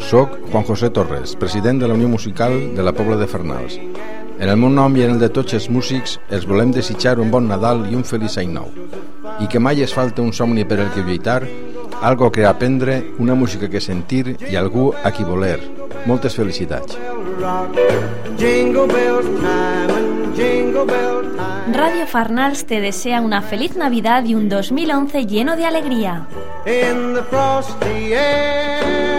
Soc Juan José Torres, president de la Unió Musical de la Pobla de Fernals. En el meu nom i en el de tots els músics els volem desitjar un bon Nadal i un feliç any nou. I que mai es falte un somni per el que lluitar, algo que aprendre, una música que sentir i algú a qui voler. Moltes felicitats. Radio Farnals te desea una feliz Navidad y un 2011 lleno de alegría. in the frosty air.